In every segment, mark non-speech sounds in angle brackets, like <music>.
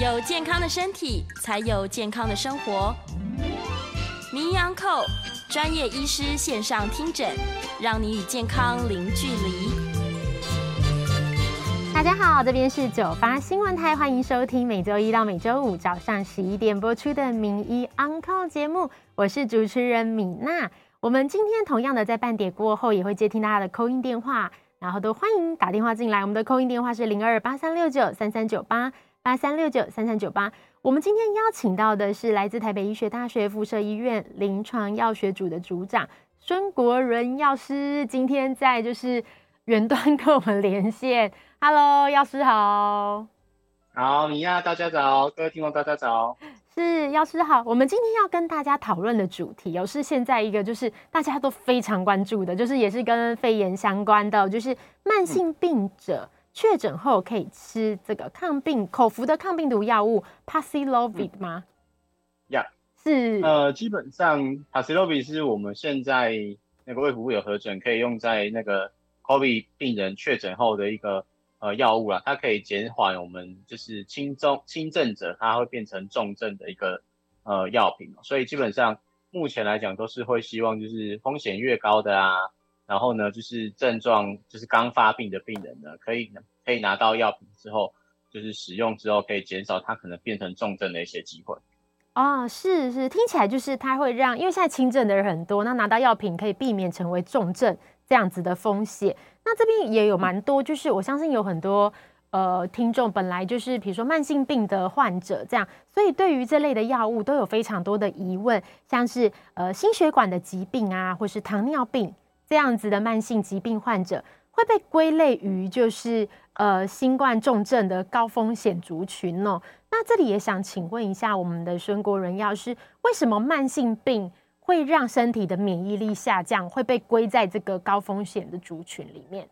有健康的身体，才有健康的生活。名医昂寇专业医师线上听诊，让你与健康零距离。大家好，这边是九八新闻台，欢迎收听每周一到每周五早上十一点播出的名医 Uncle 节目，我是主持人米娜。我们今天同样的在半点过后也会接听大家的 call in 电话。然后都欢迎打电话进来，我们的 call in 电话是零二八三六九三三九八八三六九三三九八。我们今天邀请到的是来自台北医学大学附设医院临床药学组的组长孙国仁药师，今天在就是远端跟我们连线。<laughs> Hello，药师好。好，米娅，大家早，各位听众大家早。是药师好，我们今天要跟大家讨论的主题，有是现在一个就是大家都非常关注的，就是也是跟肺炎相关的，就是慢性病者确诊后可以吃这个抗病口服的抗病毒药物 Paxlovid 吗？呀、嗯，是呃，基本上 Paxlovid 是我们现在那个卫福部有核准，可以用在那个 COVID 病人确诊后的一个。呃，药物啦，它可以减缓我们就是轻中轻症者，它会变成重症的一个呃药品，所以基本上目前来讲都是会希望就是风险越高的啊，然后呢就是症状就是刚发病的病人呢，可以可以拿到药品之后，就是使用之后可以减少它可能变成重症的一些机会。哦，是是，听起来就是它会让，因为现在轻症的人很多，那拿到药品可以避免成为重症这样子的风险。那这边也有蛮多，就是我相信有很多呃听众本来就是比如说慢性病的患者这样，所以对于这类的药物都有非常多的疑问，像是呃心血管的疾病啊，或是糖尿病这样子的慢性疾病患者，会被归类于就是呃新冠重症的高风险族群哦。那这里也想请问一下我们的孙国伦药师，为什么慢性病会让身体的免疫力下降，会被归在这个高风险的族群里面。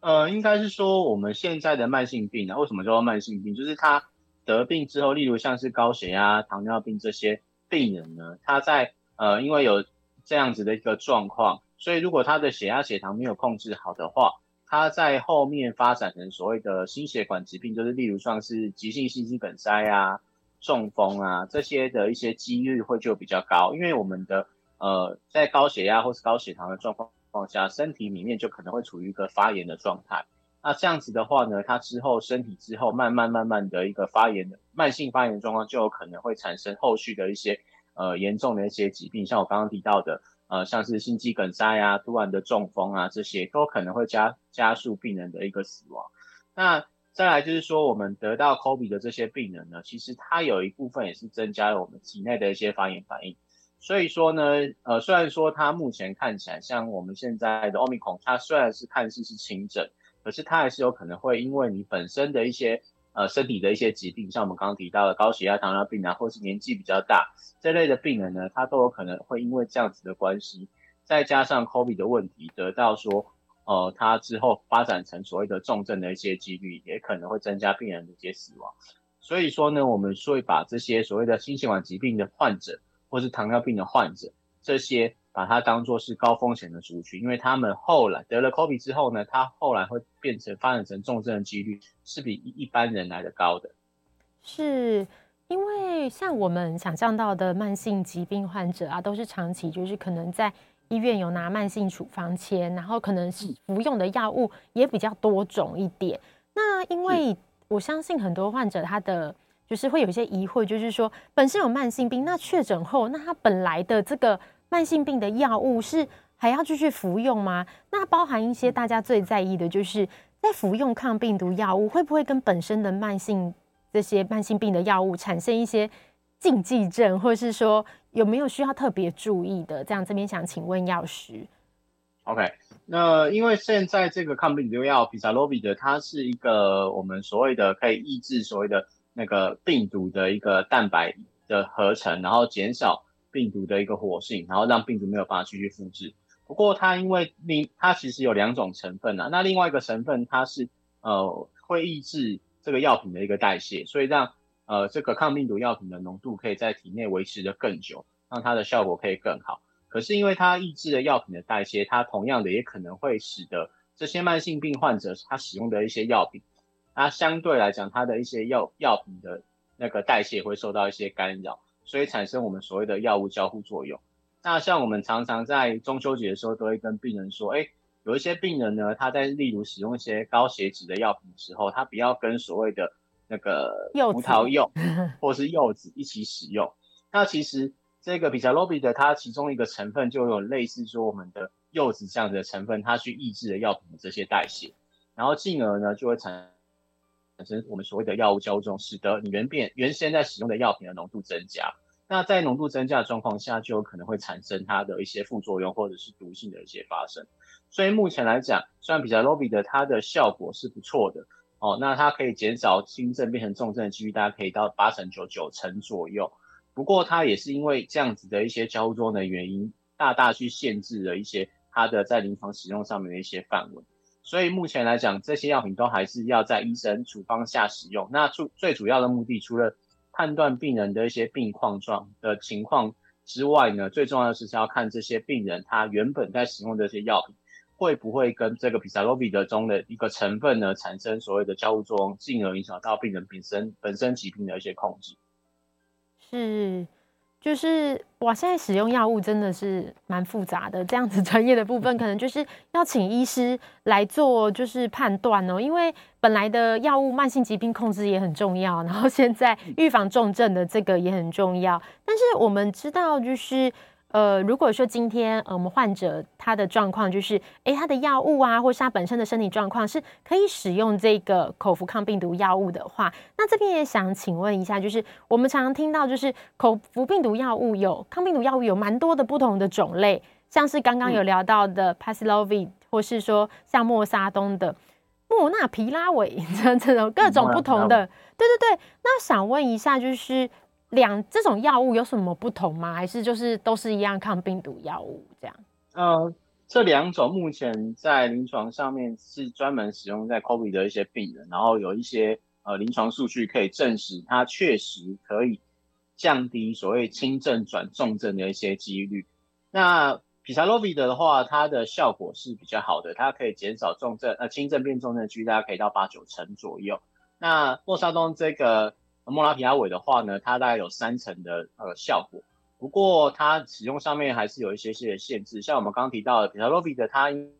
呃，应该是说我们现在的慢性病呢，为什么叫做慢性病？就是他得病之后，例如像是高血压、糖尿病这些病人呢，他在呃因为有这样子的一个状况，所以如果他的血压、血糖没有控制好的话，他在后面发展成所谓的心血管疾病，就是例如像是急性心肌梗塞啊。中风啊，这些的一些几率会就比较高，因为我们的呃，在高血压或是高血糖的状况下，身体里面就可能会处于一个发炎的状态。那这样子的话呢，它之后身体之后慢慢慢慢的一个发炎的慢性发炎状况，就有可能会产生后续的一些呃严重的一些疾病，像我刚刚提到的呃，像是心肌梗塞啊、突然的中风啊，这些都可能会加加速病人的一个死亡。那再来就是说，我们得到 COVID 的这些病人呢，其实它有一部分也是增加了我们体内的一些发炎反应。所以说呢，呃，虽然说它目前看起来像我们现在的 Omicron，它虽然是看似是轻症，可是它还是有可能会因为你本身的一些呃身体的一些疾病，像我们刚刚提到的高血压、糖尿病啊，或是年纪比较大这类的病人呢，他都有可能会因为这样子的关系，再加上 COVID 的问题，得到说。呃，他之后发展成所谓的重症的一些几率，也可能会增加病人的一些死亡。所以说呢，我们会把这些所谓的心血管疾病的患者，或是糖尿病的患者，这些把它当作是高风险的族群，因为他们后来得了 COVID 之后呢，他后来会变成发展成重症的几率是比一般人来的高的。是因为像我们想象到的慢性疾病患者啊，都是长期就是可能在。医院有拿慢性处方签，然后可能是服用的药物也比较多种一点。那因为我相信很多患者他的就是会有一些疑惑，就是说本身有慢性病，那确诊后，那他本来的这个慢性病的药物是还要继续服用吗？那包含一些大家最在意的就是在服用抗病毒药物会不会跟本身的慢性这些慢性病的药物产生一些禁忌症，或者是说有没有需要特别注意的？这样这边想请问药师。OK，那因为现在这个抗病毒药 Paxlovid 它是一个我们所谓的可以抑制所谓的那个病毒的一个蛋白的合成，然后减少病毒的一个活性，然后让病毒没有办法继续复制。不过它因为另它其实有两种成分啊，那另外一个成分它是呃会抑制这个药品的一个代谢，所以让呃，这个抗病毒药品的浓度可以在体内维持的更久，让它的效果可以更好。可是因为它抑制了药品的代谢，它同样的也可能会使得这些慢性病患者他使用的一些药品，它相对来讲它的一些药药品的那个代谢会受到一些干扰，所以产生我们所谓的药物交互作用。那像我们常常在中秋节的时候，都会跟病人说，哎，有一些病人呢，他在例如使用一些高血脂的药品的时候，他不要跟所谓的那个葡萄柚 <laughs> 或是柚子一起使用。那其实这个比萨洛比的它其中一个成分就有类似说我们的柚子这样的成分，它去抑制了药品的这些代谢，然后进而呢就会产产生我们所谓的药物交互作用，使得你原变原先在使用的药品的浓度增加。那在浓度增加的状况下，就有可能会产生它的一些副作用或者是毒性的一些发生。所以目前来讲，虽然比萨洛比的它的效果是不错的哦，那它可以减少轻症变成重症的几率，大概可以到八成九九成左右。不过它也是因为这样子的一些交互作用的原因，大大去限制了一些它的在临床使用上面的一些范围。所以目前来讲，这些药品都还是要在医生处方下使用。那最最主要的目的，除了判断病人的一些病况状的情况之外呢，最重要的是要看这些病人他原本在使用这些药品会不会跟这个比萨洛比德中的一个成分呢产生所谓的交互作用，进而影响到病人本身本身疾病的一些控制。是。就是哇，现在使用药物真的是蛮复杂的，这样子 <laughs> 专业的部分可能就是要请医师来做就是判断哦，因为本来的药物慢性疾病控制也很重要，然后现在预防重症的这个也很重要，但是我们知道就是。呃，如果说今天呃我们患者他的状况就是，诶，他的药物啊，或是他本身的身体状况是可以使用这个口服抗病毒药物的话，那这边也想请问一下，就是我们常常听到就是口服病毒药物有抗病毒药物有蛮多的不同的种类，像是刚刚有聊到的 Paxlovid，或是说像莫沙东的莫纳皮拉韦这 <laughs> 这种各种不同的，对对对，那想问一下就是。两这种药物有什么不同吗？还是就是都是一样抗病毒药物这样？呃，这两种目前在临床上面是专门使用在 COVID 的一些病人，然后有一些呃临床数据可以证实它确实可以降低所谓轻症转重症的一些几率。那比萨洛比德的话，它的效果是比较好的，它可以减少重症呃轻症变重症的几率，大概可以到八九成左右。那莫沙东这个。莫拉皮拉韦的话呢，它大概有三成的呃效果，不过它使用上面还是有一些些限制，像我们刚刚提到的比萨洛比的，它因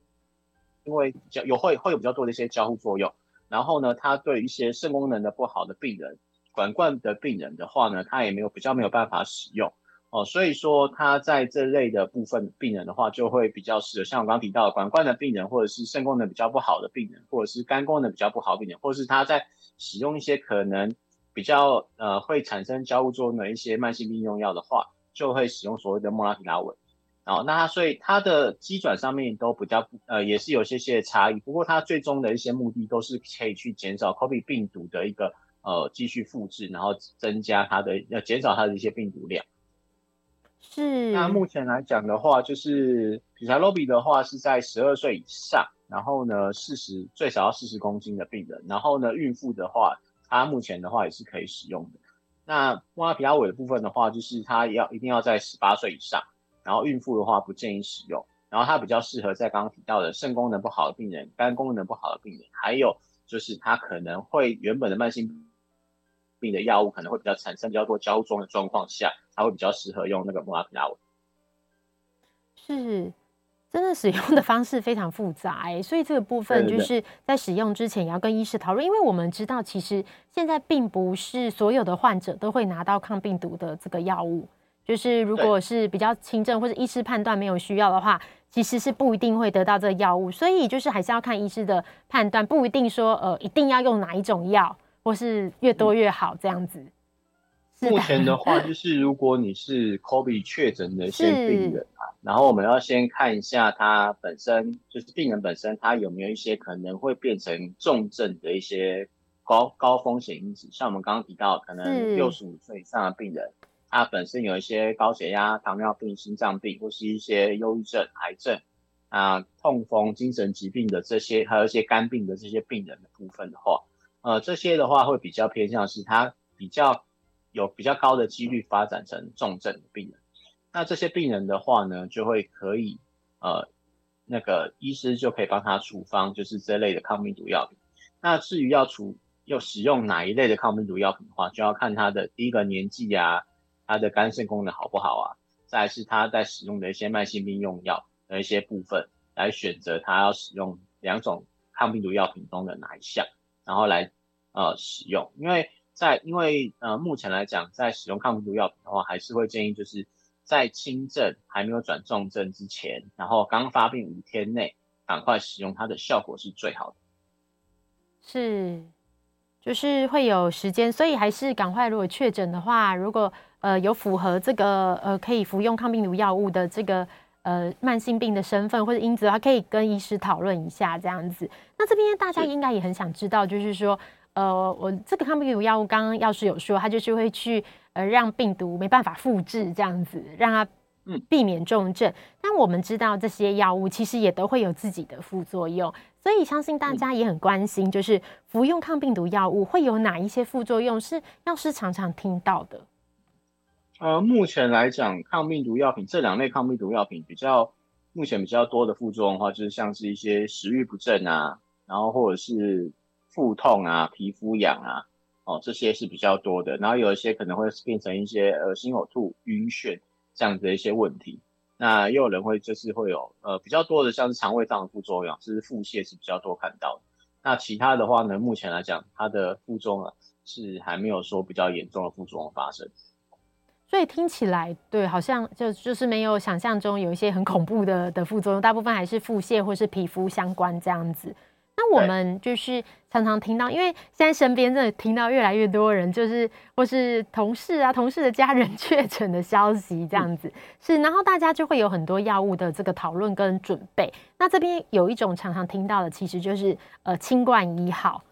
为有会会有比较多的一些交互作用，然后呢，它对一些肾功能的不好的病人、管灌的病人的话呢，它也没有比较没有办法使用哦，所以说它在这类的部分病人的话，就会比较适合像我刚刚提到的管灌的病人，或者是肾功能比较不好的病人，或者是肝功能比较不好的病人，或者是他在使用一些可能。比较呃会产生交互作用的一些慢性病用药的话，就会使用所谓的莫拉皮拉韦。然后那它所以它的机转上面都比较呃也是有些些差异，不过它最终的一些目的都是可以去减少 COVID 病毒的一个呃继续复制，然后增加它的要减少它的一些病毒量。是。那目前来讲的话，就是比萨洛比的话是在十二岁以上，然后呢四十最少要四十公斤的病人，然后呢孕妇的话。它目前的话也是可以使用的。那莫拉皮拉韦的部分的话，就是它要一定要在十八岁以上，然后孕妇的话不建议使用。然后它比较适合在刚刚提到的肾功能不好的病人、肝功能不好的病人，还有就是它可能会原本的慢性病的药物可能会比较产生比较多交互作用的状况下，它会比较适合用那个莫拉皮拉韦。是。真的使用的方式非常复杂哎，所以这个部分就是在使用之前也要跟医师讨论，因为我们知道其实现在并不是所有的患者都会拿到抗病毒的这个药物，就是如果是比较轻症或者医师判断没有需要的话，其实是不一定会得到这个药物，所以就是还是要看医师的判断，不一定说呃一定要用哪一种药，或是越多越好这样子。目前的话，<laughs> 就是如果你是 COVID 确诊的一些病人啊，然后我们要先看一下他本身，就是病人本身他有没有一些可能会变成重症的一些高高风险因子，像我们刚刚提到，可能六十五岁以上的病人，他本身有一些高血压、糖尿病、心脏病，或是一些忧郁症、癌症啊、痛风、精神疾病的这些，还有一些肝病的这些病人的部分的话，呃，这些的话会比较偏向是他比较。有比较高的几率发展成重症的病人，那这些病人的话呢，就会可以呃，那个医师就可以帮他处方，就是这类的抗病毒药品。那至于要处要使用哪一类的抗病毒药品的话，就要看他的第一个年纪啊，他的肝肾功能好不好啊，再是他在使用的一些慢性病用药的一些部分，来选择他要使用两种抗病毒药品中的哪一项，然后来呃使用。因为在因为呃目前来讲，在使用抗病毒药品的话，还是会建议就是在轻症还没有转重症之前，然后刚发病五天内赶快使用，它的效果是最好的。是，就是会有时间，所以还是赶快。如果确诊的话，如果呃有符合这个呃可以服用抗病毒药物的这个呃慢性病的身份或者因子的话，可以跟医师讨论一下这样子。那这边大家应该也很想知道，就是说呃我这个抗病毒药物，刚刚药师有说，它就是会去呃让病毒没办法复制这样子，让它嗯避免重症。但我们知道这些药物其实也都会有自己的副作用。所以相信大家也很关心，就是服用抗病毒药物会有哪一些副作用，是药师常常听到的。呃，目前来讲，抗病毒药品这两类抗病毒药品比较目前比较多的副作用的话，就是像是一些食欲不振啊，然后或者是腹痛啊、皮肤痒啊，哦，这些是比较多的。然后有一些可能会变成一些恶心、呕吐、晕眩这样子的一些问题。那也有人会就是会有呃比较多的像是肠胃上的副作用，就是腹泻是比较多看到的。那其他的话呢，目前来讲它的副作用是还没有说比较严重的副作用发生。所以听起来对，好像就就是没有想象中有一些很恐怖的的副作用，大部分还是腹泻或是皮肤相关这样子。那我们就是常常听到，因为现在身边真的听到越来越多人，就是或是同事啊、同事的家人 <laughs> 确诊的消息，这样子是，然后大家就会有很多药物的这个讨论跟准备。那这边有一种常常听到的，其实就是呃清冠一号，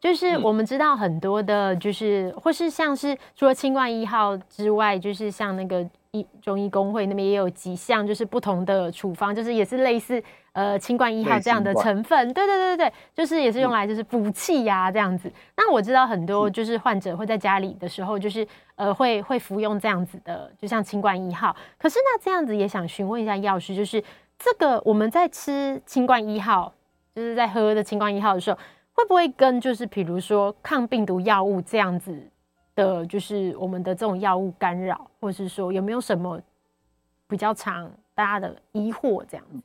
就是我们知道很多的，就是或是像是除了清冠一号之外，就是像那个。医中医工会那边也有几项，就是不同的处方，就是也是类似呃清冠一号这样的成分，对对对对对，就是也是用来就是补气呀这样子。那我知道很多就是患者会在家里的时候，就是呃会会服用这样子的，就像清冠一号。可是那这样子也想询问一下药师，就是这个我们在吃清冠一号，就是在喝的清冠一号的时候，会不会跟就是比如说抗病毒药物这样子？的就是我们的这种药物干扰，或是说有没有什么比较常大家的疑惑这样子？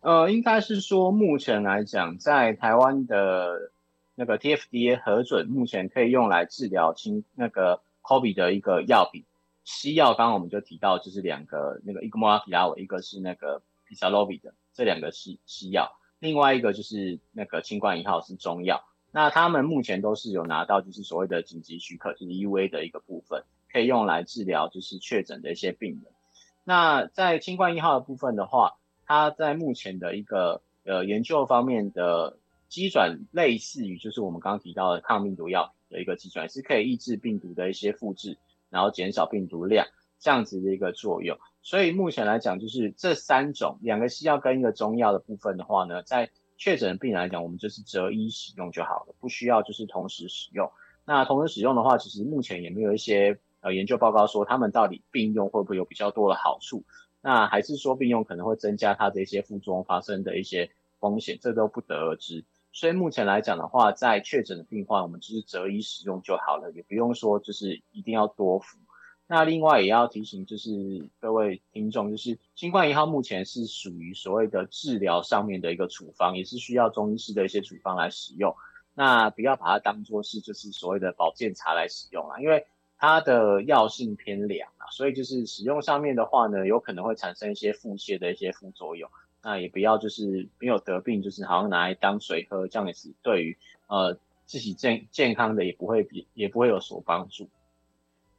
呃，应该是说目前来讲，在台湾的那个 TFDA 核准，目前可以用来治疗清那个 COVID 的一个药品，西药刚刚我们就提到就是两个，那个一个莫拉皮拉韦，一个是那个 Paxlovid 的这两个西西药，另外一个就是那个清冠一号是中药。那他们目前都是有拿到，就是所谓的紧急许可，就是 EUA 的一个部分，可以用来治疗就是确诊的一些病人。那在清冠一号的部分的话，它在目前的一个呃研究方面的机转，类似于就是我们刚刚提到的抗病毒药的一个机转，是可以抑制病毒的一些复制，然后减少病毒量这样子的一个作用。所以目前来讲，就是这三种两个西药跟一个中药的部分的话呢，在确诊的病人来讲，我们就是择一使用就好了，不需要就是同时使用。那同时使用的话，其实目前也没有一些呃研究报告说他们到底并用会不会有比较多的好处。那还是说并用可能会增加它的一些副作用发生的一些风险，这都不得而知。所以目前来讲的话，在确诊的病患，我们就是择一使用就好了，也不用说就是一定要多服。那另外也要提醒，就是各位听众，就是新冠一号目前是属于所谓的治疗上面的一个处方，也是需要中医师的一些处方来使用。那不要把它当做是就是所谓的保健茶来使用啊，因为它的药性偏凉，所以就是使用上面的话呢，有可能会产生一些腹泻的一些副作用。那也不要就是没有得病，就是好像拿来当水喝，这样也是对于呃自己健健康的也不会比也不会有所帮助。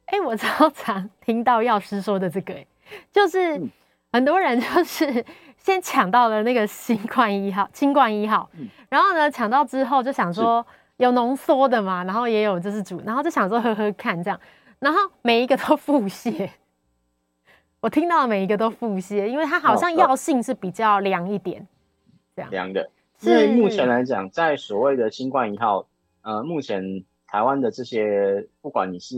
哎、欸，我超常 <laughs> 听到药师说的这个、欸，就是很多人就是 <laughs> 先抢到了那个新冠一号、新冠一号，然后呢抢到之后就想说有浓缩的嘛，然后也有就是煮，然后就想说喝喝看这样，然后每一个都腹泻，我听到的每一个都腹泻，因为它好像药性是比较凉一点，这样凉的。因为目前来讲，在所谓的新冠一号，呃，目前台湾的这些，不管你是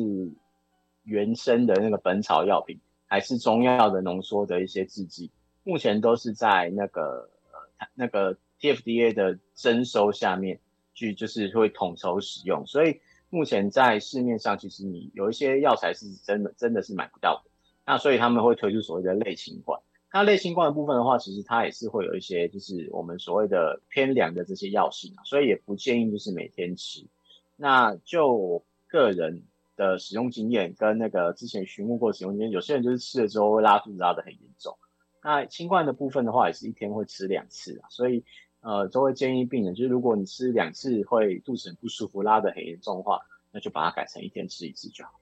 原生的那个本草药品，还是中药的浓缩的一些制剂，目前都是在那个呃那个 TFDA 的征收下面，去就是会统筹使用。所以目前在市面上，其实你有一些药材是真的真的是买不到的。那所以他们会推出所谓的类清冠。那类清冠的部分的话，其实它也是会有一些就是我们所谓的偏凉的这些药性，所以也不建议就是每天吃。那就个人的使用经验跟那个之前询问过使用经验，有些人就是吃了之后会拉肚子拉得很严重。那清冠的部分的话，也是一天会吃两次啊，所以呃都会建议病人，就是如果你吃两次会肚子很不舒服、拉的很严重的话，那就把它改成一天吃一次就好。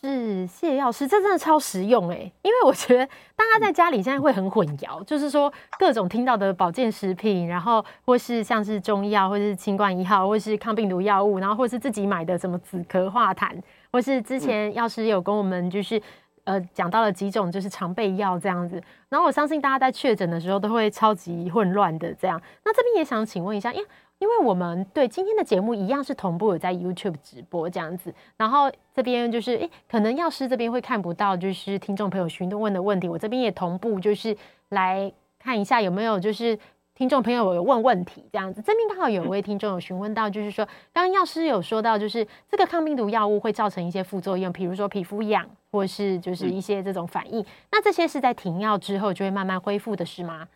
是，谢谢药师，这真的超实用哎，因为我觉得大家在家里现在会很混淆，嗯、就是说各种听到的保健食品，然后或是像是中药，或是清冠一号，或是抗病毒药物，然后或是自己买的什么止咳化痰，或是之前药师有跟我们就是。呃，讲到了几种就是常备药这样子，然后我相信大家在确诊的时候都会超级混乱的这样。那这边也想请问一下，因因为我们对今天的节目一样是同步有在 YouTube 直播这样子，然后这边就是诶，可能药师这边会看不到，就是听众朋友询问的问题，我这边也同步就是来看一下有没有就是。听众朋友有问问题，这样子这边刚好有位听众有询问到，就是说，刚刚药师有说到，就是这个抗病毒药物会造成一些副作用，比如说皮肤痒，或是就是一些这种反应。嗯、那这些是在停药之后就会慢慢恢复的，是吗？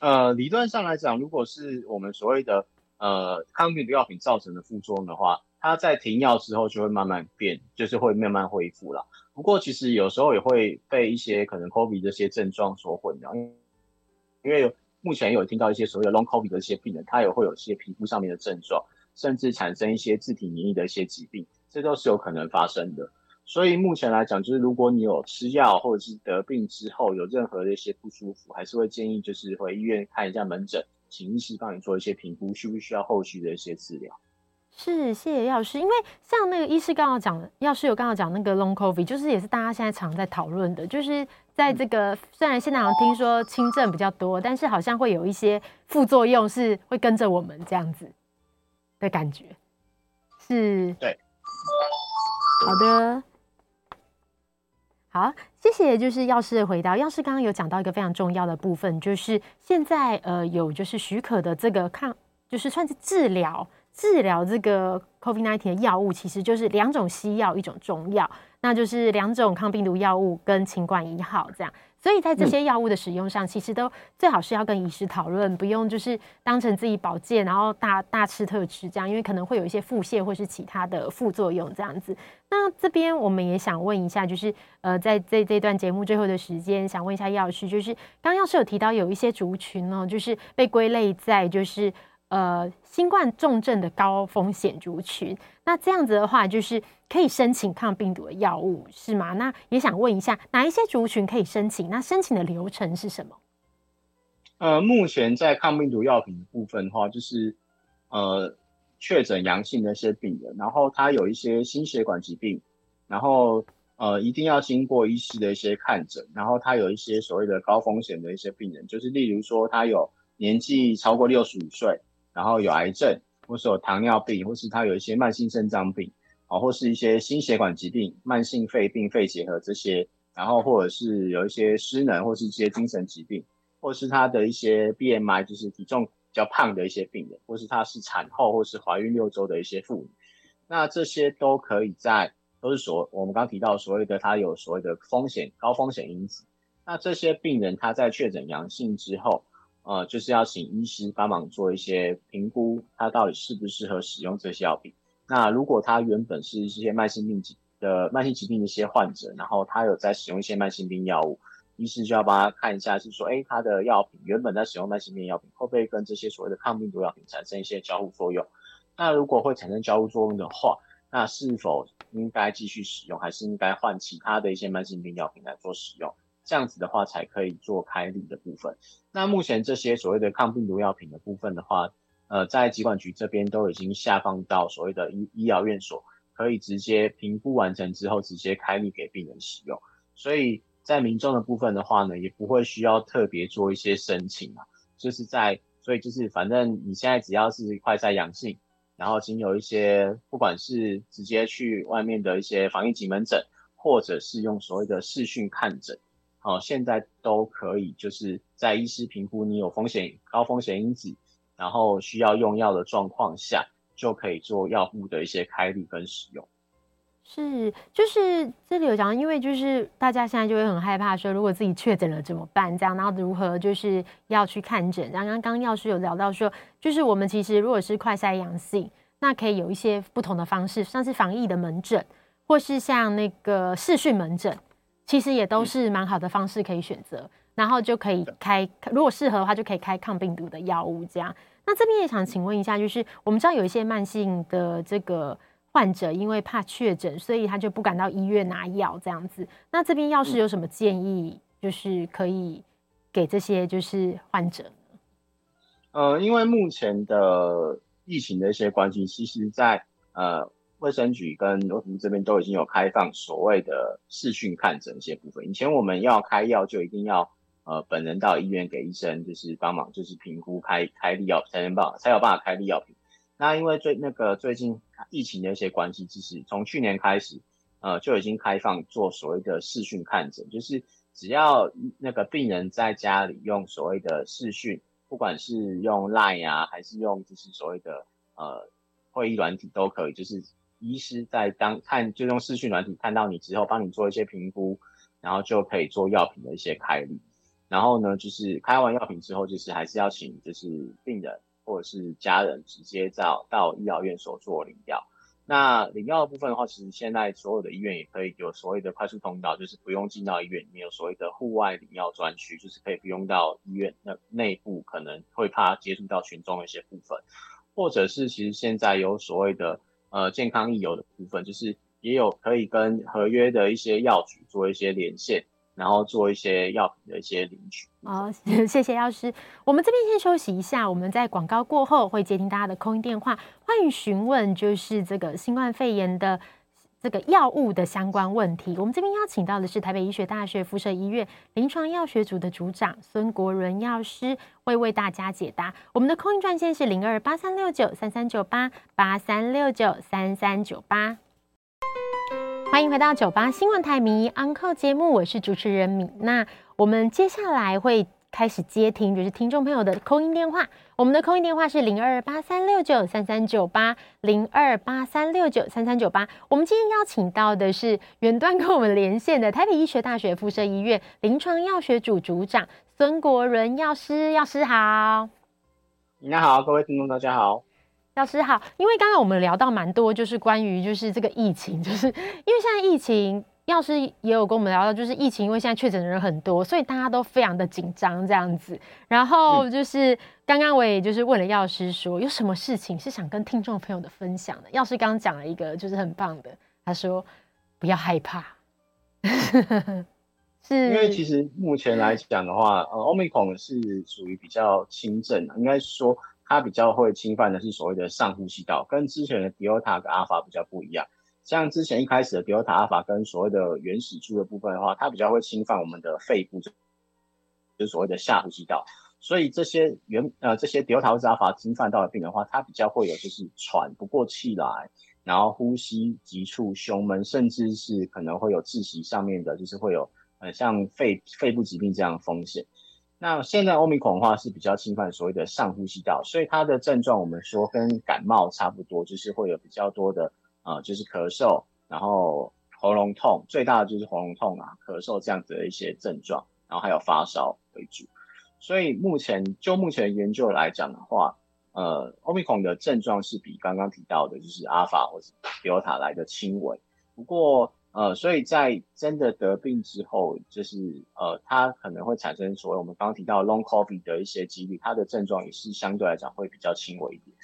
呃，理论上来讲，如果是我们所谓的呃抗病毒药品造成的副作用的话，它在停药之后就会慢慢变，就是会慢慢恢复了。不过其实有时候也会被一些可能 COVID 这些症状所混淆，因为有。目前有听到一些所谓的 Long COVID 的一些病人，他也会有一些皮肤上面的症状，甚至产生一些自体免疫的一些疾病，这都是有可能发生的。所以目前来讲，就是如果你有吃药或者是得病之后有任何的一些不舒服，还是会建议就是回医院看一下门诊，请医师帮你做一些评估，需不需要后续的一些治疗。是，谢谢药师。因为像那个医师刚刚讲的，药师有刚刚讲那个 Long COVID，就是也是大家现在常在讨论的，就是。在这个虽然现在好像听说轻症比较多，但是好像会有一些副作用是会跟着我们这样子的感觉，是。对。好的。好，谢谢。就是药师的回答。药师刚刚有讲到一个非常重要的部分，就是现在呃有就是许可的这个抗，就是算是治疗治疗这个 COVID-19 的药物，其实就是两种西药，一种中药。那就是两种抗病毒药物跟清冠一号这样，所以在这些药物的使用上，其实都最好是要跟医师讨论，不用就是当成自己保健，然后大大吃特吃这样，因为可能会有一些腹泻或是其他的副作用这样子。那这边我们也想问一下，就是呃，在这这段节目最后的时间，想问一下药师，就是刚刚药师有提到有一些族群哦，就是被归类在就是。呃，新冠重症的高风险族群，那这样子的话，就是可以申请抗病毒的药物，是吗？那也想问一下，哪一些族群可以申请？那申请的流程是什么？呃，目前在抗病毒药品的部分的话，就是呃确诊阳性的一些病人，然后他有一些心血管疾病，然后呃一定要经过医师的一些看诊，然后他有一些所谓的高风险的一些病人，就是例如说他有年纪超过六十五岁。然后有癌症，或是有糖尿病，或是他有一些慢性肾脏病，啊，或是一些心血管疾病、慢性肺病、肺结核这些，然后或者是有一些失能，或是一些精神疾病，或是他的一些 BMI，就是体重比较胖的一些病人，或是他是产后或是怀孕六周的一些妇女，那这些都可以在，都是所我们刚提到所谓的他有所谓的风险高风险因子，那这些病人他在确诊阳性之后。呃，就是要请医师帮忙做一些评估，他到底适不适合使用这些药品。那如果他原本是一些慢性病疾的慢性疾病的一些患者，然后他有在使用一些慢性病药物，医师就要帮他看一下，是说，诶，他的药品原本在使用慢性病药品，会不会跟这些所谓的抗病毒药品产生一些交互作用？那如果会产生交互作用的话，那是否应该继续使用，还是应该换其他的一些慢性病药品来做使用？这样子的话才可以做开立的部分。那目前这些所谓的抗病毒药品的部分的话，呃，在疾管局这边都已经下放到所谓的医医疗院所，可以直接评估完成之后直接开立给病人使用。所以在民众的部分的话呢，也不会需要特别做一些申请啊，就是在所以就是反正你现在只要是快筛阳性，然后经有一些不管是直接去外面的一些防疫级门诊，或者是用所谓的视讯看诊。哦，现在都可以，就是在医师评估你有风险、高风险因子，然后需要用药的状况下，就可以做药物的一些开立跟使用。是，就是这里有讲，因为就是大家现在就会很害怕说，如果自己确诊了怎么办？这样，然后如何就是要去看诊？然后刚刚药师有聊到说，就是我们其实如果是快筛阳性，那可以有一些不同的方式，像是防疫的门诊，或是像那个视讯门诊，其实也都是蛮好的方式可以选择，嗯、然后就可以开，如果适合的话，就可以开抗病毒的药物。这样，那这边也想请问一下，就是我们知道有一些慢性的这个。患者因为怕确诊，所以他就不敢到医院拿药这样子。那这边药师有什么建议，就是可以给这些就是患者呢？呃，因为目前的疫情的一些关系，其实在呃卫生局跟卫福部这边都已经有开放所谓的视讯看诊一些部分。以前我们要开药就一定要呃本人到医院给医生就是帮忙就是评估开开立药才能办才有办法开立药品。那因为最那个最近疫情的一些关系，其实从去年开始，呃就已经开放做所谓的视讯看诊，就是只要那个病人在家里用所谓的视讯，不管是用 Line 啊，还是用就是所谓的呃会议软体都可以，就是医师在当看就用视讯软体看到你之后，帮你做一些评估，然后就可以做药品的一些开立。然后呢，就是开完药品之后，就是还是要请就是病人。或者是家人直接到到医疗院所做领药。那领药的部分的话，其实现在所有的医院也可以有所谓的快速通道，就是不用进到医院里面，有所谓的户外领药专区，就是可以不用到医院那内部，可能会怕接触到群众的一些部分。或者是其实现在有所谓的呃健康益友的部分，就是也有可以跟合约的一些药局做一些连线。然后做一些药品的一些领取。好，谢谢药师。我们这边先休息一下，我们在广告过后会接听大家的空音电话，欢迎询问就是这个新冠肺炎的这个药物的相关问题。我们这边邀请到的是台北医学大学辐射医院临床药学组的组长孙国伦药师，会为大家解答。我们的 call in 专线是零二八三六九三三九八八三六九三三九八。欢迎回到九八新闻台迷 Uncle 节目，我是主持人米。娜我们接下来会开始接听，就是听众朋友的 call in 电话。我们的 call in 电话是零二八三六九三三九八零二八三六九三三九八。我们今天邀请到的是远端跟我们连线的台北医学大学附设医院临床药学组组长孙国伦药师。药师好，你好，各位听众大家好。药师好，因为刚刚我们聊到蛮多，就是关于就是这个疫情，就是因为现在疫情，药师也有跟我们聊到，就是疫情，因为现在确诊的人很多，所以大家都非常的紧张这样子。然后就是刚刚我也就是问了药师说，有什么事情是想跟听众朋友的分享的？药师刚刚讲了一个就是很棒的，他说不要害怕，<laughs> 是因为其实目前来讲的话，呃，Omicron 是属于比较轻症的，应该说。它比较会侵犯的是所谓的上呼吸道，跟之前的 Delta 跟 Alpha 比较不一样。像之前一开始的 Delta、Alpha 跟所谓的原始株的部分的话，它比较会侵犯我们的肺部，就是所谓的下呼吸道。所以这些原呃这些 Delta 或者 Alpha 侵犯到的病人的话，它比较会有就是喘不过气来，然后呼吸急促、胸闷，甚至是可能会有窒息上面的，就是会有呃像肺肺部疾病这样的风险。那现在欧米孔的话是比较侵犯所谓的上呼吸道，所以它的症状我们说跟感冒差不多，就是会有比较多的呃，就是咳嗽，然后喉咙痛，最大的就是喉咙痛啊，咳嗽这样子的一些症状，然后还有发烧为主。所以目前就目前研究来讲的话，呃，欧米孔的症状是比刚刚提到的就是阿尔法或者德尔塔来的轻微，不过。呃，所以在真的得病之后，就是呃，它可能会产生所谓我们刚刚提到 long COVID 的一些几率，它的症状也是相对来讲会比较轻微一点。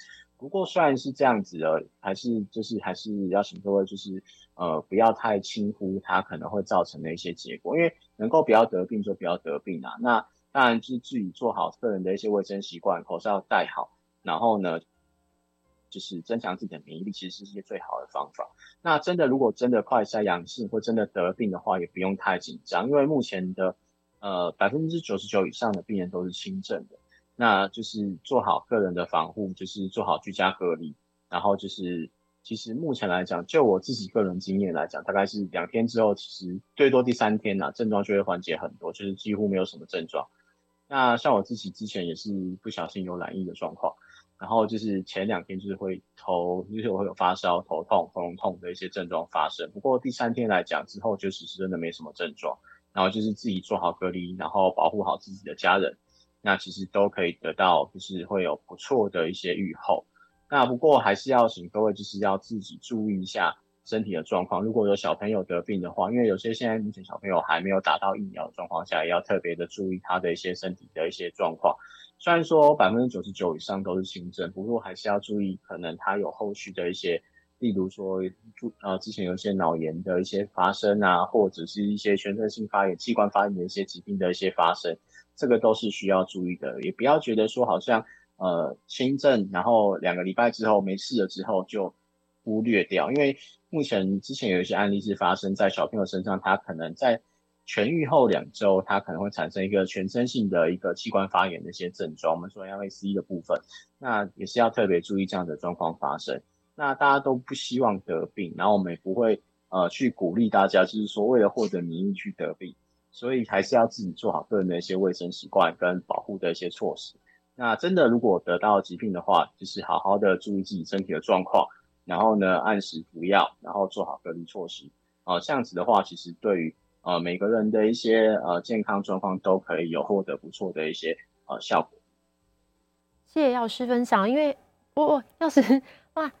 不过虽然是这样子的，还是就是还是要请各位就是呃不要太轻忽它可能会造成的一些结果，因为能够不要得病就不要得病啊。那当然就是自己做好个人的一些卫生习惯，口罩戴好，然后呢。就是增强自己的免疫力，其实是一些最好的方法。那真的，如果真的快筛阳性或真的得病的话，也不用太紧张，因为目前的呃百分之九十九以上的病人都是轻症的。那就是做好个人的防护，就是做好居家隔离，然后就是其实目前来讲，就我自己个人经验来讲，大概是两天之后，其实最多第三天呐、症状就会缓解很多，就是几乎没有什么症状。那像我自己之前也是不小心有染疫的状况。然后就是前两天就是会头就是我会有发烧、头痛、喉咙痛的一些症状发生。不过第三天来讲之后，就是真的没什么症状，然后就是自己做好隔离，然后保护好自己的家人，那其实都可以得到就是会有不错的一些预后。那不过还是要请各位就是要自己注意一下身体的状况。如果有小朋友得病的话，因为有些现在目前小朋友还没有打到疫苗的状况下，也要特别的注意他的一些身体的一些状况。虽然说百分之九十九以上都是轻症，不过还是要注意，可能他有后续的一些，例如说，呃，之前有一些脑炎的一些发生啊，或者是一些全身性发炎、器官发炎的一些疾病的一些发生，这个都是需要注意的。也不要觉得说好像呃轻症，然后两个礼拜之后没事了之后就忽略掉，因为目前之前有一些案例是发生在小朋友身上，他可能在。痊愈后两周，他可能会产生一个全身性的一个器官发炎的一些症状，我们说 LAC 的部分，那也是要特别注意这样的状况发生。那大家都不希望得病，然后我们也不会呃去鼓励大家，就是说为了获得免疫去得病，所以还是要自己做好个人的一些卫生习惯跟保护的一些措施。那真的如果得到疾病的话，就是好好的注意自己身体的状况，然后呢按时服药，然后做好隔离措施。啊、呃，这样子的话，其实对于呃，每个人的一些呃健康状况都可以有获得不错的一些呃效果。谢谢药师分享，因为我药师 <laughs> 哇，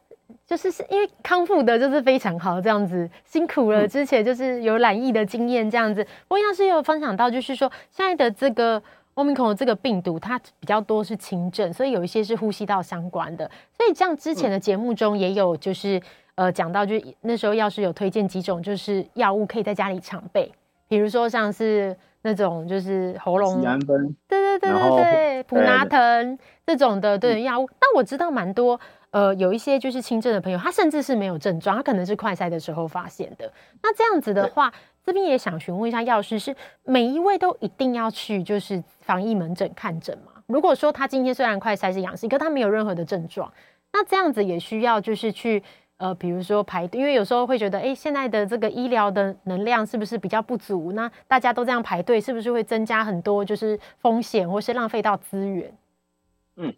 就是是因为康复的就是非常好这样子，辛苦了之前就是有染疫的经验这样子。嗯、不过要是有分享到，就是说现在的这个 Omicron 这个病毒，它比较多是轻症，所以有一些是呼吸道相关的。所以像之前的节目中也有就是。呃，讲到就那时候，要是有推荐几种，就是药物可以在家里常备，比如说像是那种就是喉咙，对对对对对，普拿疼这种的对药物。但我知道蛮多，呃，有一些就是轻症的朋友，他甚至是没有症状，他可能是快筛的时候发现的。那这样子的话，这边也想询问一下药师，是每一位都一定要去就是防疫门诊看诊吗？如果说他今天虽然快筛是阳性，可他没有任何的症状，那这样子也需要就是去。呃，比如说排队，因为有时候会觉得，哎，现在的这个医疗的能量是不是比较不足？那大家都这样排队，是不是会增加很多就是风险，或是浪费到资源？嗯，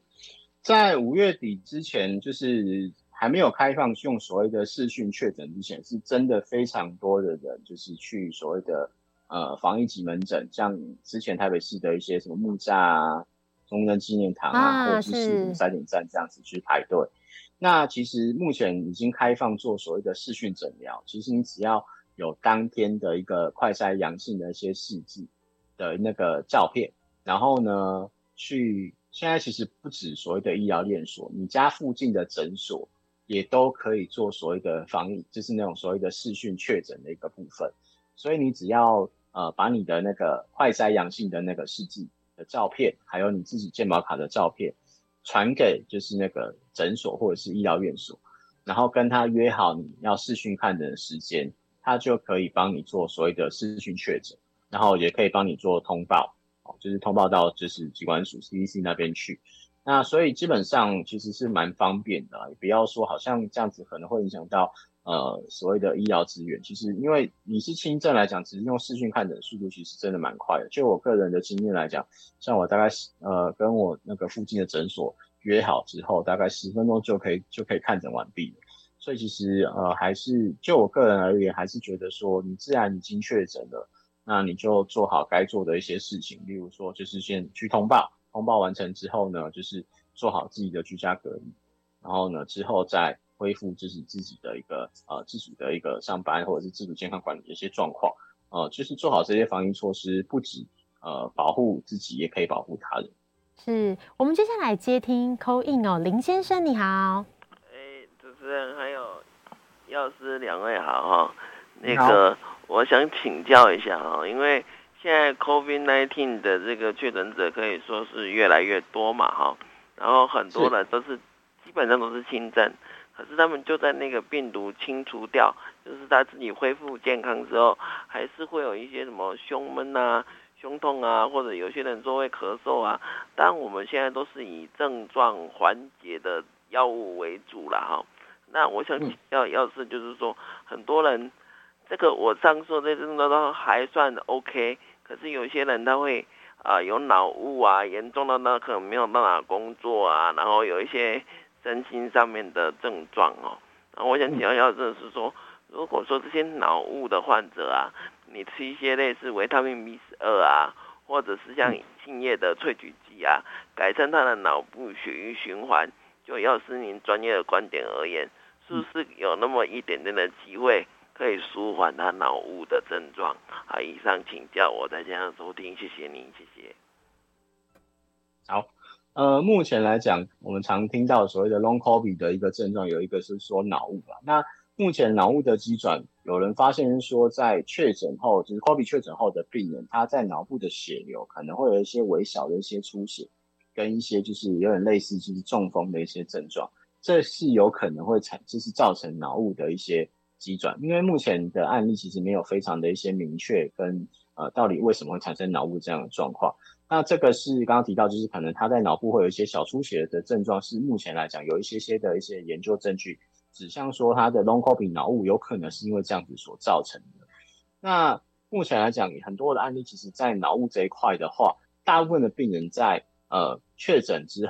在五月底之前，就是还没有开放用所谓的视讯确诊之前，是真的非常多的人就是去所谓的呃防疫级门诊，像之前台北市的一些什么木栅啊、中正纪念堂啊，啊或者是三点站这样子去排队。那其实目前已经开放做所谓的视讯诊疗，其实你只要有当天的一个快筛阳性的一些试剂的那个照片，然后呢，去现在其实不止所谓的医疗链所，你家附近的诊所也都可以做所谓的防疫，就是那种所谓的视讯确诊的一个部分。所以你只要呃把你的那个快筛阳性的那个试剂的照片，还有你自己健保卡的照片。传给就是那个诊所或者是医疗院所，然后跟他约好你要视讯看诊的时间，他就可以帮你做所谓的视讯确诊，然后也可以帮你做通报，就是通报到就是机关署 CDC 那边去。那所以基本上其实是蛮方便的，也不要说好像这样子可能会影响到。呃，所谓的医疗资源，其实因为你是轻症来讲，只是用视讯看诊速度其实真的蛮快的。就我个人的经验来讲，像我大概呃跟我那个附近的诊所约好之后，大概十分钟就可以就可以看诊完毕了。所以其实呃还是就我个人而言，还是觉得说你自然已经确诊了，那你就做好该做的一些事情，例如说就是先去通报，通报完成之后呢，就是做好自己的居家隔离，然后呢之后再。恢复就是自己的一个呃自主的一个上班或者是自主健康管理的一些状况，呃，就是做好这些防疫措施，不止呃保护自己，也可以保护他人。是我们接下来接听 call in 哦，林先生你好。哎，主持人还有药师两位好哈，那个我想请教一下哈，因为现在 COVID-19 的这个确诊者可以说是越来越多嘛哈，然后很多人都是，是基本上都是轻症。可是他们就在那个病毒清除掉，就是他自己恢复健康之后，还是会有一些什么胸闷啊、胸痛啊，或者有些人说会咳嗽啊。但我们现在都是以症状缓解的药物为主了哈。那我想要要是就是说，很多人这个我上说的症状都还算 OK，可是有些人他会啊有脑雾啊，严重的那可能没有办法工作啊，然后有一些身心上面的症状哦。然后我想请教药师是说，如果说这些脑雾的患者啊，你吃一些类似维他命 B 十二啊，或者是像杏叶的萃取剂啊，改善他的脑部血液循环，就要是您专业的观点而言，是不是有那么一点点的机会可以舒缓他脑雾的症状？好，以上请教，我再加上收听，谢谢您，谢谢。好，呃，目前来讲，我们常听到所谓的 Long COVID 的一个症状，有一个是说脑雾吧。那目前脑雾的机转，有人发现说，在确诊后，就是 COVID 确诊后的病人，他在脑部的血流可能会有一些微小的一些出血，跟一些就是有点类似就是中风的一些症状。这是有可能会产，就是造成脑雾的一些急转，因为目前的案例其实没有非常的一些明确跟呃到底为什么会产生脑雾这样的状况。那这个是刚刚提到，就是可能他在脑部会有一些小出血的症状，是目前来讲有一些些的一些研究证据指向说他的 Long COVID 脑雾有可能是因为这样子所造成的。那目前来讲，很多的案例其实在脑雾这一块的话，大部分的病人在呃确诊之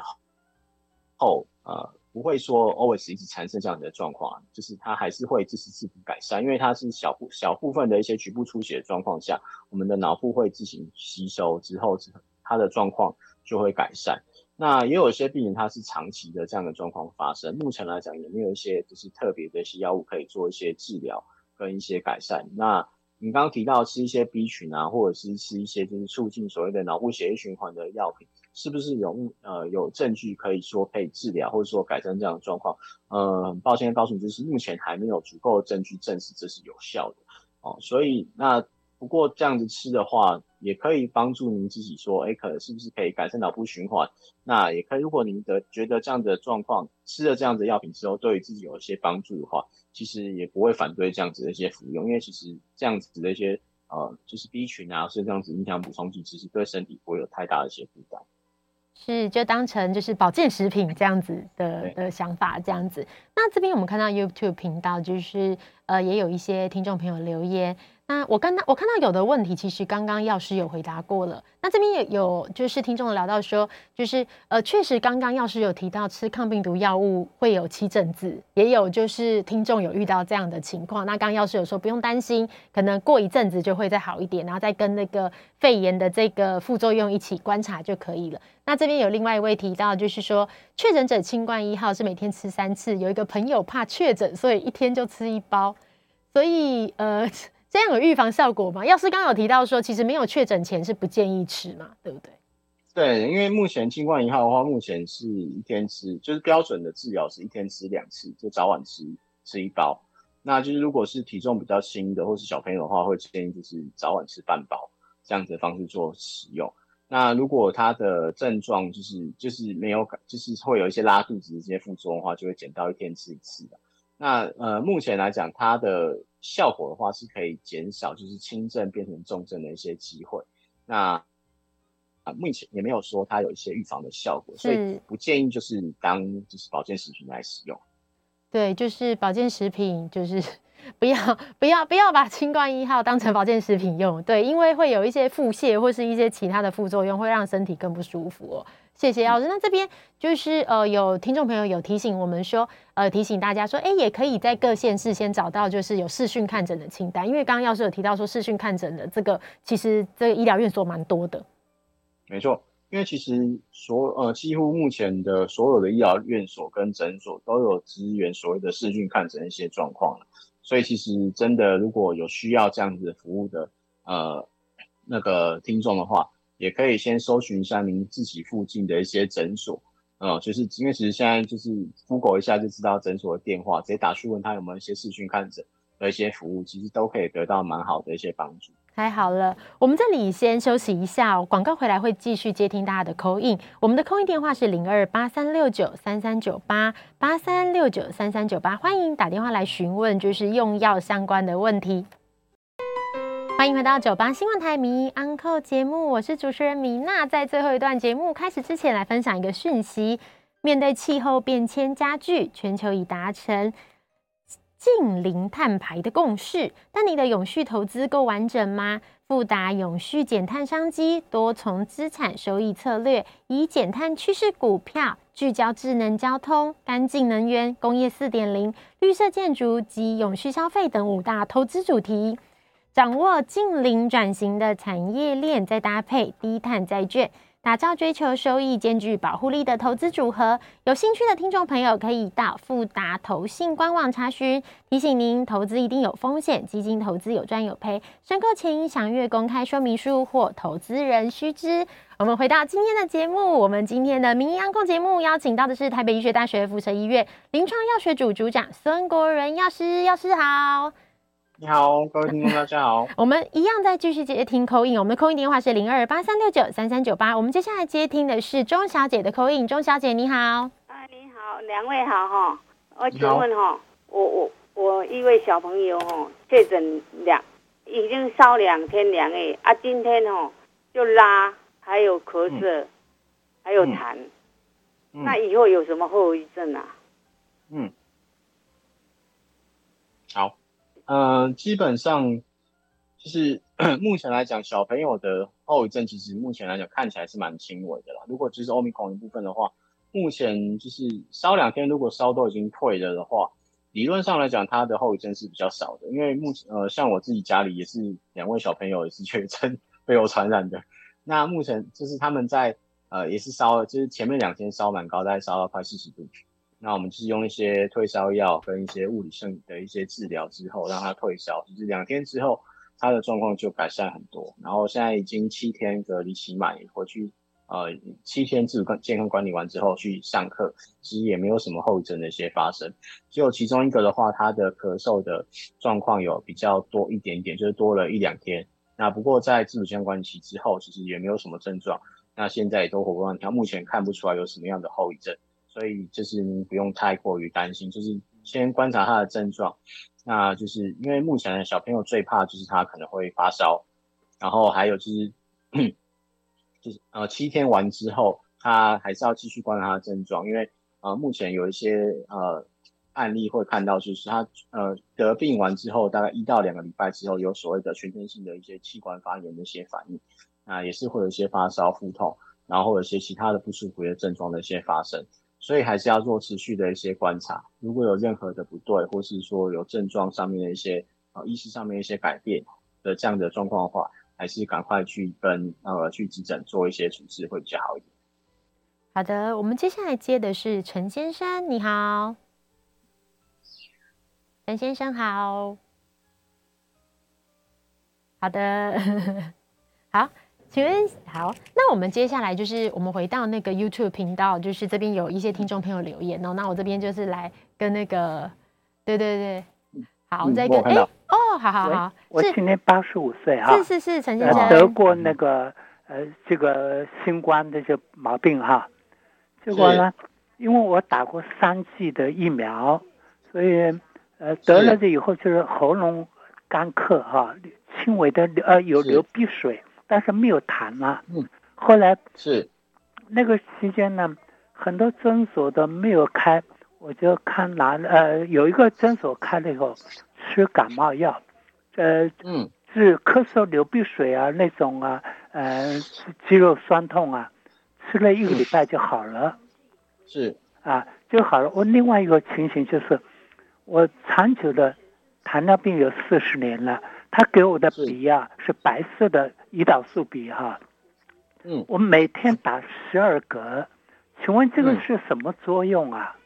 后呃。不会说 always 一直产生这样的状况，就是它还是会自行自改善，因为它是小部小部分的一些局部出血状况下，我们的脑部会自行吸收之后，它的状况就会改善。那也有一些病人他是长期的这样的状况发生，目前来讲也没有一些就是特别的一些药物可以做一些治疗跟一些改善。那你刚刚提到吃一些 B 群啊，或者是吃一些就是促进所谓的脑部血液循环的药品。是不是有呃有证据可以说可以治疗或者说改善这样的状况？呃，很抱歉告诉你，就是目前还没有足够的证据证实这是有效的哦。所以那不过这样子吃的话，也可以帮助您自己说，哎，可能是不是可以改善脑部循环？那也可以，如果您的觉得这样的状况吃了这样子药品之后，对于自己有一些帮助的话，其实也不会反对这样子的一些服用，因为其实这样子的一些呃就是 B 群啊，是这样子营养补充剂，其实对身体不会有太大的一些负担。是，就当成就是保健食品这样子的的想法，这样子。那这边我们看到 YouTube 频道，就是呃，也有一些听众朋友留言。那我刚刚我看到有的问题，其实刚刚药师有回答过了。那这边也有就是听众聊到说，就是呃，确实刚刚药师有提到吃抗病毒药物会有起疹子，也有就是听众有遇到这样的情况。那刚刚药师有说不用担心，可能过一阵子就会再好一点，然后再跟那个肺炎的这个副作用一起观察就可以了。那这边有另外一位提到，就是说确诊者清冠一号是每天吃三次，有一个朋友怕确诊，所以一天就吃一包，所以呃。这样有预防效果吗？药师刚有提到说，其实没有确诊前是不建议吃嘛，对不对？对，因为目前清冠一号的话，目前是一天吃，就是标准的治疗是一天吃两次，就早晚吃吃一包。那就是如果是体重比较轻的或是小朋友的话，会建议就是早晚吃半包这样子的方式做使用。那如果他的症状就是就是没有感，就是会有一些拉肚子这些副作用的话，就会减到一天吃一次的。那呃，目前来讲，它的效果的话是可以减少就是轻症变成重症的一些机会。那啊，目前也没有说它有一些预防的效果，所以不建议就是当就是保健食品来使用。对，就是保健食品，就是不要不要不要把清冠一号当成保健食品用。对，因为会有一些腹泻或是一些其他的副作用，会让身体更不舒服哦。谢谢老师。那这边就是呃，有听众朋友有提醒我们说，呃，提醒大家说，哎，也可以在各县市先找到就是有视讯看诊的清单，因为刚刚药师有提到说视讯看诊的这个，其实这个医疗院所蛮多的。没错，因为其实所呃几乎目前的所有的医疗院所跟诊所都有支援所谓的视讯看诊一些状况了，所以其实真的如果有需要这样子服务的呃那个听众的话。也可以先搜寻一下您自己附近的一些诊所，嗯，就是因为其实现在就是 Google 一下就知道诊所的电话，直接打去问他有没有一些视讯看诊的一些服务，其实都可以得到蛮好的一些帮助。太好了，我们这里先休息一下哦，广告回来会继续接听大家的 call in，我们的 call in 电话是零二八三六九三三九八八三六九三三九八，欢迎打电话来询问就是用药相关的问题。欢迎回到九八新闻台迷 Uncle 节目，我是主持人米娜。在最后一段节目开始之前，来分享一个讯息：面对气候变迁加剧，全球已达成净零碳排的共识。但你的永续投资够完整吗？富达永续减碳商机多重资产收益策略，以减碳趋势股票聚焦智能交通、干净能源、工业四点零、绿色建筑及永续消费等五大投资主题，掌握近零转型的产业链，再搭配低碳债券。打造追求收益兼具保护力的投资组合，有兴趣的听众朋友可以到富达投信官网查询。提醒您，投资一定有风险，基金投资有赚有赔，申购前应详阅公开说明书或投资人须知。我们回到今天的节目，我们今天的名医央购节目邀请到的是台北医学大学附设医院临床药学组组长孙国仁药师，药师好。你好，各位听众，大家好。我们一样在继续接听 call in，我们的 call in 电话是零二八三六九三三九八。我们接下来接听的是钟小姐的 call in，钟小姐你好。啊，你好，两位好哈。我请问哈，我我我一位小朋友哈，确诊两已经烧两天两夜啊，今天哈就拉，还有咳嗽，嗯、还有痰、那以后有什么后遗症啊？嗯，好。嗯、基本上就是 <clears throat> 目前来讲，小朋友的后遗症其实目前来讲看起来是蛮轻微的啦。如果只是 Omicron 的部分的话，目前就是烧两天，如果烧都已经退了的话，理论上来讲，他的后遗症是比较少的。因为目前呃，像我自己家里也是两位小朋友也是确诊 <laughs> 被我传染的。那目前就是他们在呃也是烧，就是前面两天烧蛮高，大概烧到快四十度。那我们就是用一些退烧药跟一些物理性的一些治疗之后，让他退烧，就是两天之后，他的状况就改善很多。然后现在已经七天隔离期满，回去呃七天自主健康管理完之后去上课，其实也没有什么后遗症的一些发生。只有其中一个的话，他的咳嗽的状况有比较多一点点，就是多了一两天。那不过在自主健康管理期之后，其实也没有什么症状。那现在也都活蹦乱跳，目前看不出来有什么样的后遗症。所以就是您不用太过于担心，就是先观察他的症状。那就是因为目前的小朋友最怕就是他可能会发烧，然后还有就是，<clears throat> 就是呃七天完之后，他还是要继续观察他的症状，因为呃目前有一些呃案例会看到，就是他呃得病完之后，大概一到两个礼拜之后，有所谓的全天性的一些器官发炎的一些反应，啊也是会有一些发烧、腹痛，然后有一些其他的不舒服的症状的一些发生。所以还是要做持续的一些观察，如果有任何的不对，或是说有症状上面的一些呃意识上面一些改变的这样的状况的话，还是赶快去跟呃去急诊做一些处置会比较好一点。好的，我们接下来接的是陈先生，你好，陈先生好，好的，<laughs> 好。请问好，那我们接下来就是我们回到那个 YouTube 频道，就是这边有一些听众朋友留言哦，那我这边就是来跟那个，对对对，好，再跟哎哦，好好好，我今年八十五岁啊，是是是，陈先生。得过那个呃这个新冠的这毛病哈，结果呢，因为我打过三剂的疫苗，所以呃得了这以后就是喉咙干咳哈，轻微的呃有流鼻水。但是没有痰啊。嗯。后来是那个期间呢，很多诊所都没有开，我就看哪呃有一个诊所开了以后，吃感冒药，呃嗯，治咳嗽、流鼻水啊那种啊，呃肌肉酸痛啊，吃了一个礼拜就好了。是啊，就好了。我另外一个情形就是，我长久的糖尿病有四十年了。他给我的笔啊是，是白色的胰岛素笔哈，嗯，我每天打十二格，请问这个是什么作用啊？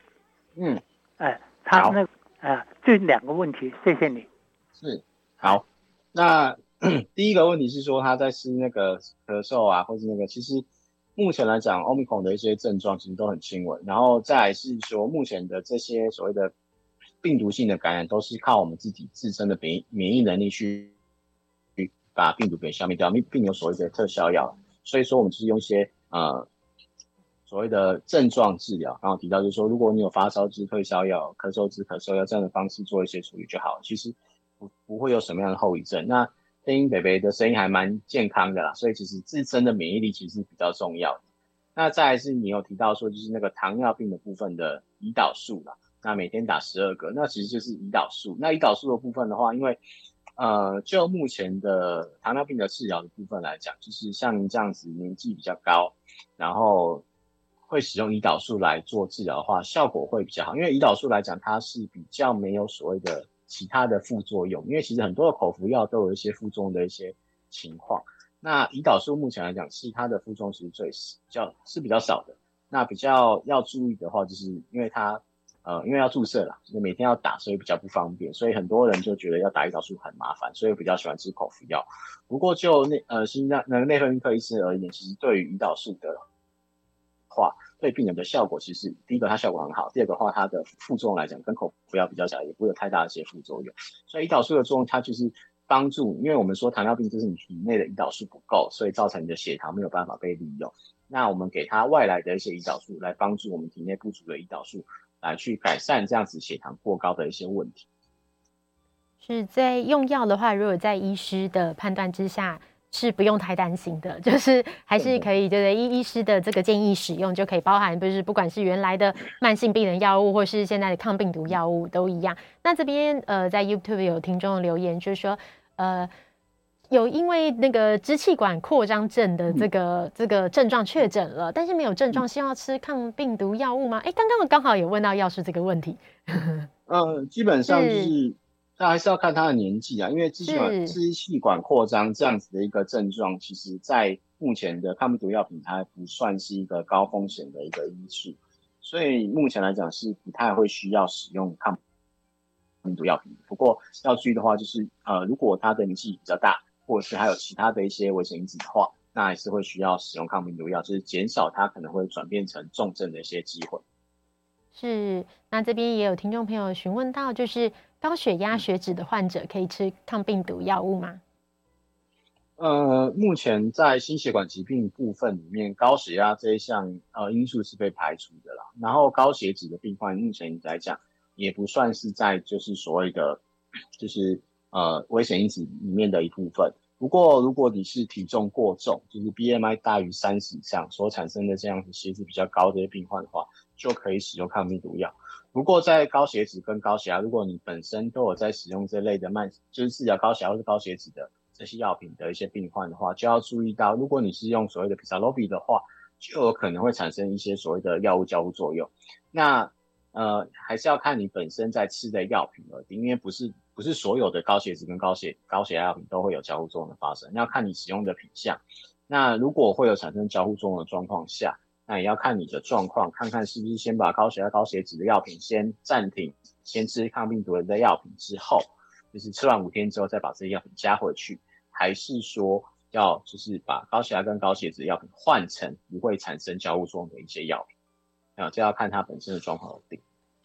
嗯，哎，他那啊，这两个问题，谢谢你。是，好，那 <coughs> 第一个问题是说他在吃那个咳嗽啊，或是那个，其实目前来讲，Omicron 的一些症状其实都很轻微，然后再来是说目前的这些所谓的。病毒性的感染都是靠我们自己自身的免免疫能力去去把病毒给消灭掉，并并有所谓的特效药，所以说我们就是用一些呃所谓的症状治疗，然后提到就是说，如果你有发烧治退烧药、咳嗽治咳嗽药这样的方式做一些处理就好，其实不不会有什么样的后遗症。那天音北北的声音还蛮健康的啦，所以其实自身的免疫力其实比较重要的。那再来是你有提到说就是那个糖尿病的部分的胰岛素啦。那每天打十二个，那其实就是胰岛素。那胰岛素的部分的话，因为呃，就目前的糖尿病的治疗的部分来讲，就是像您这样子年纪比较高，然后会使用胰岛素来做治疗的话，效果会比较好。因为胰岛素来讲，它是比较没有所谓的其他的副作用。因为其实很多的口服药都有一些副作用的一些情况。那胰岛素目前来讲，是它的副作用是最比较是比较少的。那比较要注意的话，就是因为它呃，因为要注射啦，每天要打，所以比较不方便。所以很多人就觉得要打胰岛素很麻烦，所以比较喜欢吃口服药。不过就内呃心脏那个内分泌科医师而言，其实对于胰岛素的话，对病人的效果其实第一个它效果很好，第二个话它的副作用来讲跟口服药比较小，也不会有太大的一些副作用。所以胰岛素的作用，它就是。帮助，因为我们说糖尿病就是你体内的胰岛素不够，所以造成你的血糖没有办法被利用。那我们给他外来的一些胰岛素来帮助我们体内不足的胰岛素，来去改善这样子血糖过高的一些问题。是在用药的话，如果在医师的判断之下，是不用太担心的，就是还是可以就是，医医师的这个建议使用就可以，包含不是不管是原来的慢性病人药物，或是现在的抗病毒药物都一样。那这边呃，在 YouTube 有听众留言，就是说。呃，有因为那个支气管扩张症的这个、嗯、这个症状确诊了，但是没有症状，需要吃抗病毒药物吗？哎、欸，刚刚我刚好有问到药师这个问题。<laughs> 呃，基本上就是，他还是要看他的年纪啊，因为支气管支气管扩张这样子的一个症状，其实在目前的抗病毒药品，它不算是一个高风险的一个因素，所以目前来讲是不太会需要使用抗。病毒药品，不过要注意的话，就是呃，如果他的年纪比较大，或者是还有其他的一些危险因子的话，那还是会需要使用抗病毒药，就是减少它可能会转变成重症的一些机会。是，那这边也有听众朋友询问到，就是高血压、血脂的患者可以吃抗病毒药物吗？呃，目前在心血管疾病部分里面，高血压这一项呃因素是被排除的啦。然后高血脂的病患，目前来讲。也不算是在就是所谓的，就是呃危险因子里面的一部分。不过如果你是体重过重，就是 BMI 大于三十以上所产生的这样子血脂比较高的病患的话，就可以使用抗病毒药。不过在高血脂跟高血压，如果你本身都有在使用这类的慢，就是治疗高血压或是高血脂的这些药品的一些病患的话，就要注意到，如果你是用所谓的 Paxlovid 的话，就有可能会产生一些所谓的药物交互作用。那呃，还是要看你本身在吃的药品而定，因为不是不是所有的高血脂跟高血高血压药品都会有交互作用的发生，要看你使用的品项。那如果会有产生交互作用的状况下，那也要看你的状况，看看是不是先把高血压、高血脂的药品先暂停，先吃抗病毒的药品之后，就是吃完五天之后再把这些药品加回去，还是说要就是把高血压跟高血脂药品换成不会产生交互作用的一些药品。啊，这要看他本身的状况而定。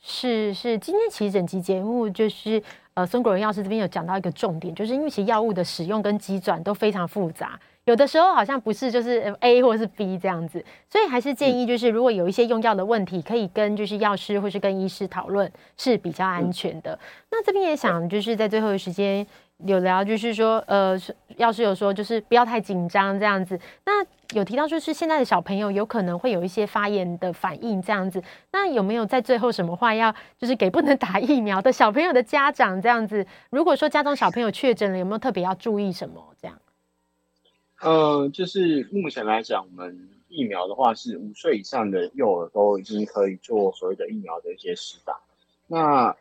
是是，今天其实整期节目就是，呃，孙国荣药师这边有讲到一个重点，就是因为其实药物的使用跟机转都非常复杂，有的时候好像不是就是 A 或者是 B 这样子，所以还是建议就是如果有一些用药的问题，可以跟就是药师或是跟医师讨论是比较安全的。嗯、那这边也想就是在最后的时间。有聊，就是说，呃，要是有说，就是不要太紧张这样子。那有提到，就是现在的小朋友有可能会有一些发炎的反应这样子。那有没有在最后什么话要，就是给不能打疫苗的小朋友的家长这样子？如果说家中小朋友确诊了，有没有特别要注意什么这样？呃，就是目前来讲，我们疫苗的话是五岁以上的幼儿都已经可以做所谓的疫苗的一些施打。那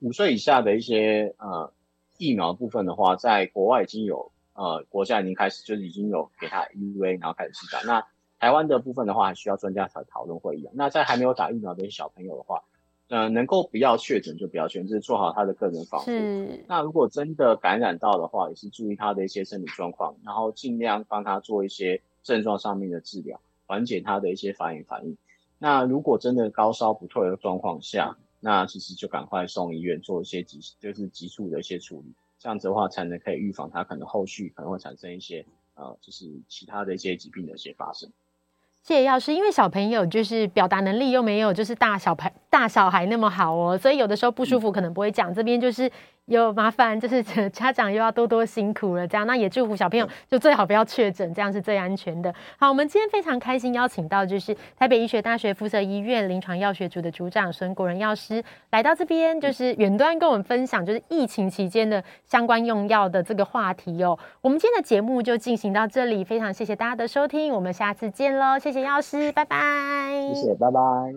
五岁以下的一些呃。疫苗部分的话，在国外已经有呃国家已经开始，就是已经有给他 EUA，然后开始施打。那台湾的部分的话，还需要专家才讨论会议。那在还没有打疫苗的小朋友的话，呃，能够不要确诊就不要确诊，就是做好他的个人防护。那如果真的感染到的话，也是注意他的一些身体状况，然后尽量帮他做一些症状上面的治疗，缓解他的一些发炎反应。那如果真的高烧不退的状况下，那其实就赶快送医院做一些急，就是急促的一些处理，这样子的话才能可以预防它可能后续可能会产生一些呃，就是其他的一些疾病的一些发生。谢谢药师，因为小朋友就是表达能力又没有就是大小朋大小孩那么好哦，所以有的时候不舒服可能不会讲，这边就是。有麻烦，就是家长又要多多辛苦了。这样，那也祝福小朋友就最好不要确诊，这样是最安全的。好，我们今天非常开心邀请到就是台北医学大学附设医院临床药学组的组长孙国仁药师来到这边，就是远端跟我们分享就是疫情期间的相关用药的这个话题哦。我们今天的节目就进行到这里，非常谢谢大家的收听，我们下次见喽，谢谢药师，拜拜，谢谢，拜拜。